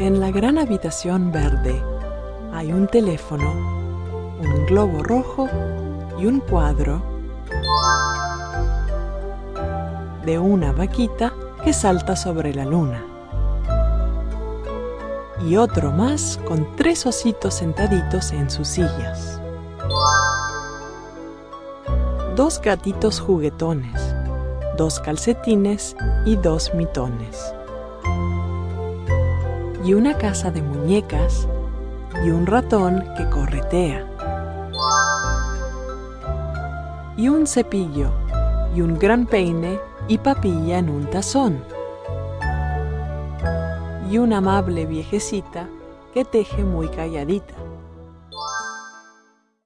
En la gran habitación verde hay un teléfono, un globo rojo y un cuadro de una vaquita que salta sobre la luna. Y otro más con tres ositos sentaditos en sus sillas. Dos gatitos juguetones, dos calcetines y dos mitones. Y una casa de muñecas y un ratón que corretea. Y un cepillo y un gran peine y papilla en un tazón. Y una amable viejecita que teje muy calladita.